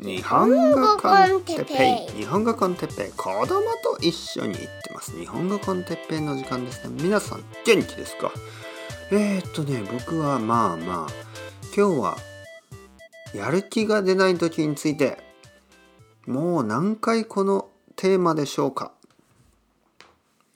日本語コンテッペイ。日本語コンテッペイ。子供と一緒に行ってます。日本語コンテッペイの時間ですね。皆さん元気ですか？えー、っとね僕はまあまあ今日はやる気が出ない時についてもう何回このテーマでしょうか？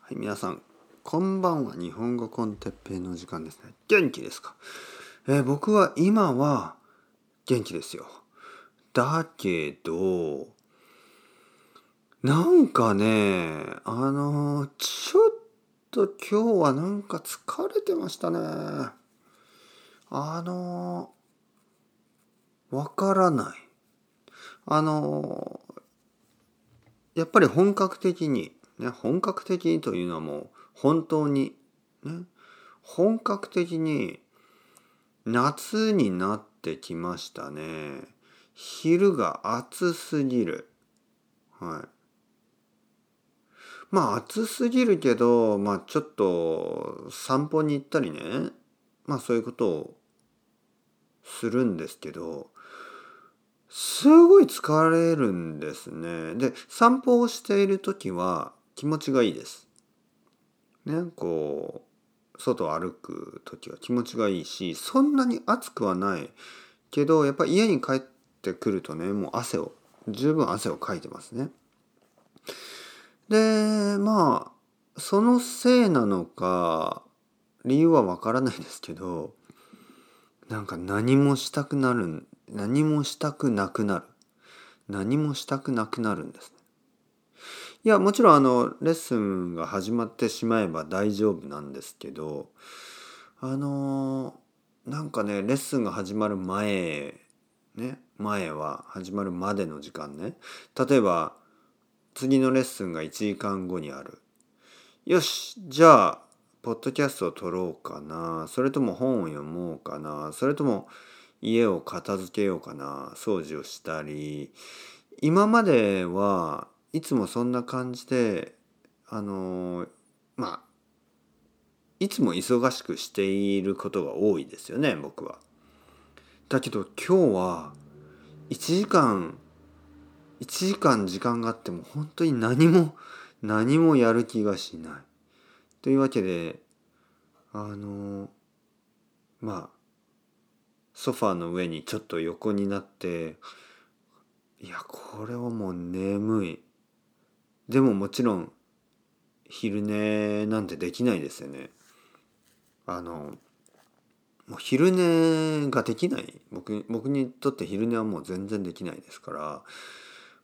はい皆さんこんばんは。日本語コンテッペイの時間ですね。元気ですか、えー、僕は今は元気ですよだけど、なんかね、あの、ちょっと今日はなんか疲れてましたね。あの、わからない。あの、やっぱり本格的に、ね、本格的にというのはもう本当に、ね、本格的に夏になってきましたね。昼が暑すぎる。はい。まあ暑すぎるけど、まあちょっと散歩に行ったりね、まあそういうことをするんですけど、すごい疲れるんですね。で、散歩をしている時は気持ちがいいです。ね、こう、外を歩く時は気持ちがいいし、そんなに暑くはないけど、やっぱ家に帰ってってくるとねもう汗を十分汗をかいてますね。でまあそのせいなのか理由はわからないですけどなんか何もしたくなる何もしたくなくなる何もしたくなくなるんですね。いやもちろんあのレッスンが始まってしまえば大丈夫なんですけどあのなんかねレッスンが始まる前ね前は始まるまでの時間ね。例えば次のレッスンが1時間後にある。よしじゃあポッドキャストを撮ろうかな。それとも本を読もうかな。それとも家を片付けようかな。掃除をしたり。今まではいつもそんな感じであのまあいつも忙しくしていることが多いですよね僕は。だけど今日は1時間1時間時間があっても本当に何も 何もやる気がしない。というわけであのまあソファーの上にちょっと横になっていやこれはもう眠い。でももちろん昼寝なんてできないですよね。あのもう昼寝ができない。僕僕にとって昼寝はもう全然できないですから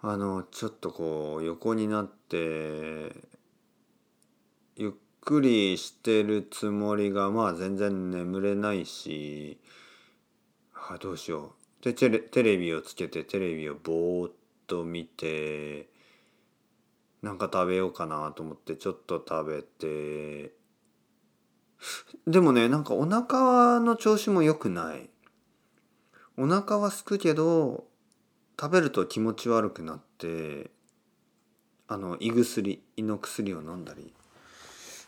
あのちょっとこう横になってゆっくりしてるつもりがまあ全然眠れないしあどうしよう。でテレテレビをつけてテレビをぼーっと見てなんか食べようかなと思ってちょっと食べてでもねなんかお腹の調子も良くない。お腹はすくけど食べると気持ち悪くなってあの胃薬胃の薬を飲んだり。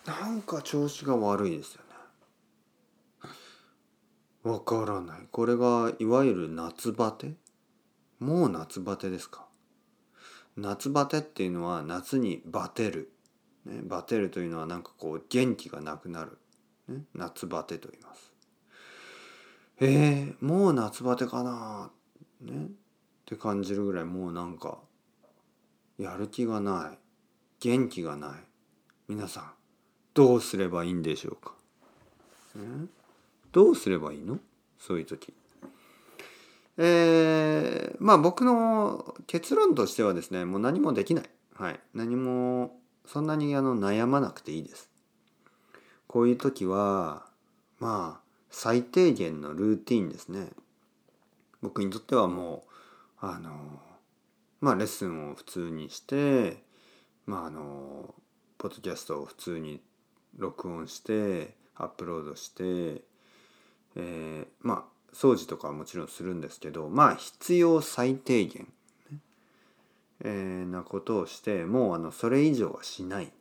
なんか調子が悪いですよね。わからない。これがいわゆる夏バテ？もう夏バテですか？夏バテっていうのは夏にバテる、ね、バテるというのはなんかこう元気がなくなる。ね、夏バテと言います。えー、もう夏バテかなねって感じるぐらいもうなんかやる気がない元気がない皆さんどうすればいいんでしょうか、ね、どうすればいいの？そういう時。えー、まあ僕の結論としてはですねもう何もできない、はい、何もそんなにあの悩まなくていいです。こういう時はまあ最低限のルーティンですね。僕にとってはもうあのまあレッスンを普通にしてまああのポッドキャストを普通に録音してアップロードして、えー、まあ掃除とかはもちろんするんですけどまあ必要最低限、ねえー、なことをしてもうあのそれ以上はしない。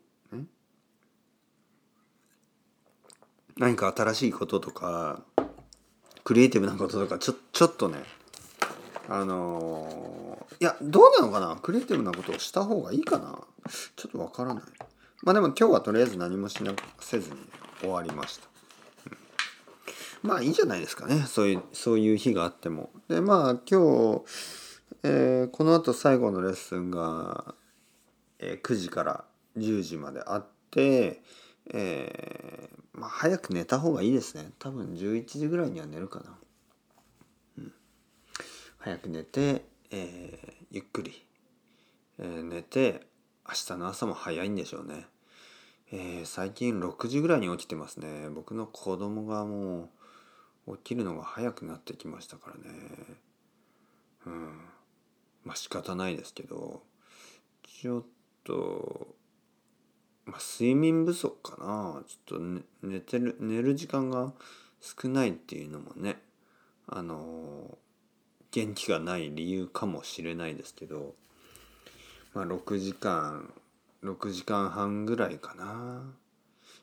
何か新しいこととかクリエイティブなこととかちょちょっとねあのーいやどうなのかな？クリエイティブなことをした方がいいかな？ちょっとわからない。まあでも今日はとりあえず何もしなせずに終わりました、うん。まあいいじゃないですかね。そういうそういう日があっても。でまあ今日、えーこの後最後のレッスンが、えー9時から10時まであってえーまあ早く寝た方がいいですね。多分11時ぐらいには寝るかな。うん。早く寝て、えーゆっくり、えー寝て明日の朝も早いんでしょうね、えー最近6時ぐらいに起きてますね。僕の子供がもう起きるのが早くなってきましたからね。うん。まあ仕方ないですけどちょっと、まあ、睡眠不足かな。ちょっと寝寝てる寝る時間が少ないっていうのもねあの元気がない理由かもしれないですけど、まあ、6時間6時間半ぐらいかな。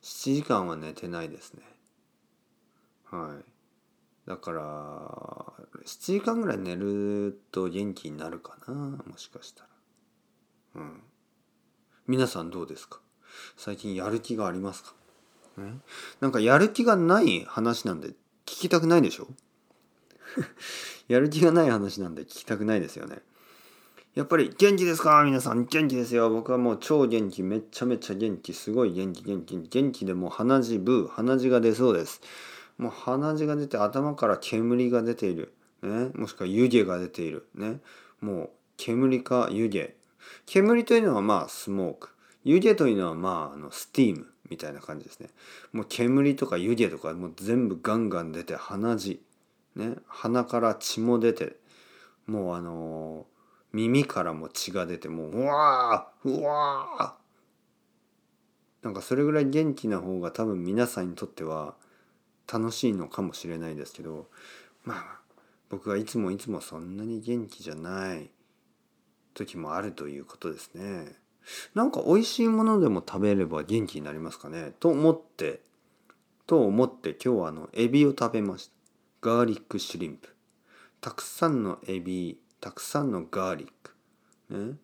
7時間は寝てないですね。はい。だから7時間ぐらい寝ると元気になるかなもしかしたら。うん。皆さんどうですか？最近やる気がありますか？ねなんかやる気がない話なんで聞きたくないでしょ？やる気がない話なんで聞きたくないですよね。やっぱり元気ですか？皆さん元気ですよ。僕はもう超元気。めっちゃめちゃ元気。すごい元気元気。元気でもう鼻血ブー。鼻血が出そうです。もう鼻血が出て頭から煙が出ている。ね。もしくは湯気が出ている。ね？もう煙か湯気。煙というのはまあスモーク。湯気というのはまああのスティームみたいな感じですね。もう煙とか湯気とかもう全部ガンガン出て鼻血。ね、鼻から血も出てもうあのー耳からも血が出てもううわーうわーなんかそれぐらい元気な方が多分皆さんにとっては楽しいのかもしれないですけどまあ僕はいつもいつもそんなに元気じゃない時もあるということですね。なんか美味しいものでも食べれば元気になりますかね？と思ってと思って今日はあのエビを食べました。ガーリックシュリンプ。たくさんのエビたくさんのガーリック。ね。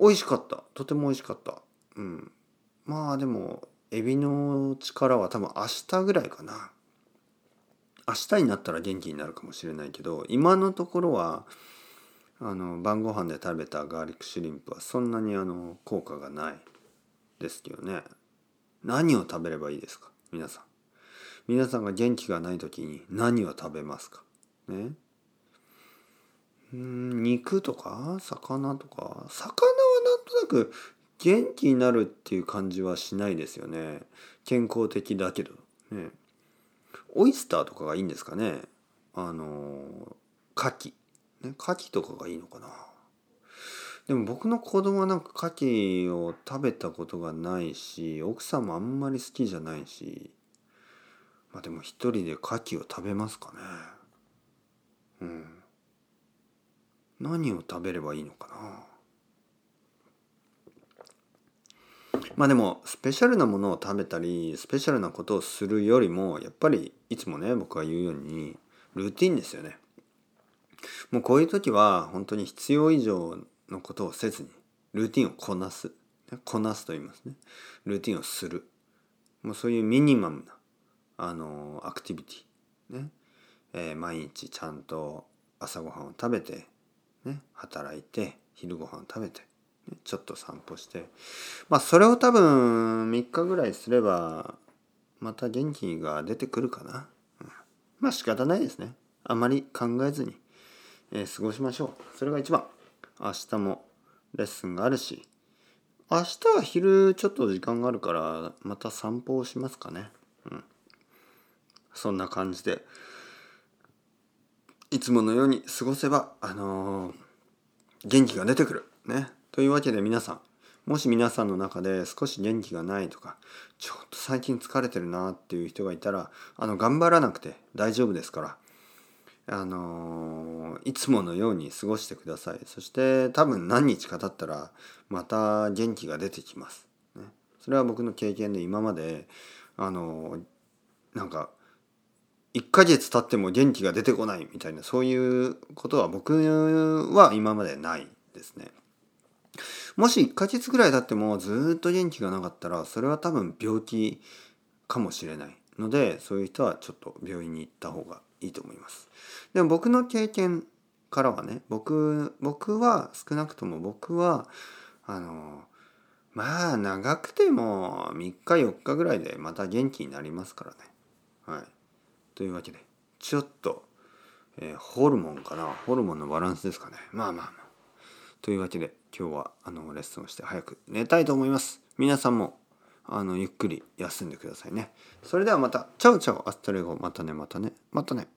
美味しかった。とても美味しかった。うん。まあでもエビの力は多分明日ぐらいかな。明日になったら元気になるかもしれないけど今のところはあの晩ご飯で食べたガーリックシュリンプはそんなにあの効果がないですけどね。何を食べればいいですか？皆さん。皆さんが元気がない時に何を食べますか？ね。うん肉とか？魚とか？魚はなんとなく元気になるっていう感じはしないですよね。健康的だけど。ね。オイスターとかがいいんですかね？あの牡蠣。ね牡蠣とかがいいのかな。でも僕の子供はなんか牡蠣を食べたことがないし奥さんもあんまり好きじゃないしまあでも一人で牡蠣を食べますかね。うん。何を食べればいいのかな。まあでもスペシャルなものを食べたりスペシャルなことをするよりもやっぱりいつもね僕が言うようにルーティンですよね。もうこういう時は本当に必要以上のことをせずにルーティンをこなす。こなすと言いますね。ルーティンをする。もうそういうミニマムなあのアクティビティ。ね、えー毎日ちゃんと朝ごはんを食べて、ね、働いて昼ごはんを食べて、ね。ちょっと散歩して。まあそれを多分3日ぐらいすればまた元気が出てくるかな、うん。まあ仕方ないですね。あまり考えずに、えー過ごしましょう。それが一番。明日もレッスンがあるし。明日は昼ちょっと時間があるからまた散歩をしますかね。うん。そんな感じで。いつものように過ごせばあのー元気が出てくる。ね。というわけで皆さんもし皆さんの中で少し元気がないとかちょっと最近疲れてるなっていう人がいたらあの頑張らなくて大丈夫ですから。あのーいつものように過ごしてください。そして多分何日か経ったらまた元気が出てきます、ね、それは僕の経験で今まであのなんか1ヶ月経っても元気が出てこないみたいなそういうことは僕は今までないですね。もし1ヶ月ぐらい経ってもずっと元気がなかったらそれは多分病気かもしれない。のでそういう人はちょっと病院に行った方がいいと思います。でも僕の経験からはね僕僕は少なくとも僕はあのまあ長くても3日4日ぐらいでまた元気になりますからね。はい、というわけでちょっと、えー、ホルモンかなホルモンのバランスですかね。まあまあまあ。というわけで今日はあのレッスンをして早く寝たいと思います。皆さんもあのゆっくり休んでくださいね。それではまた。チャウチャウアストレゴまたねまたねまたね。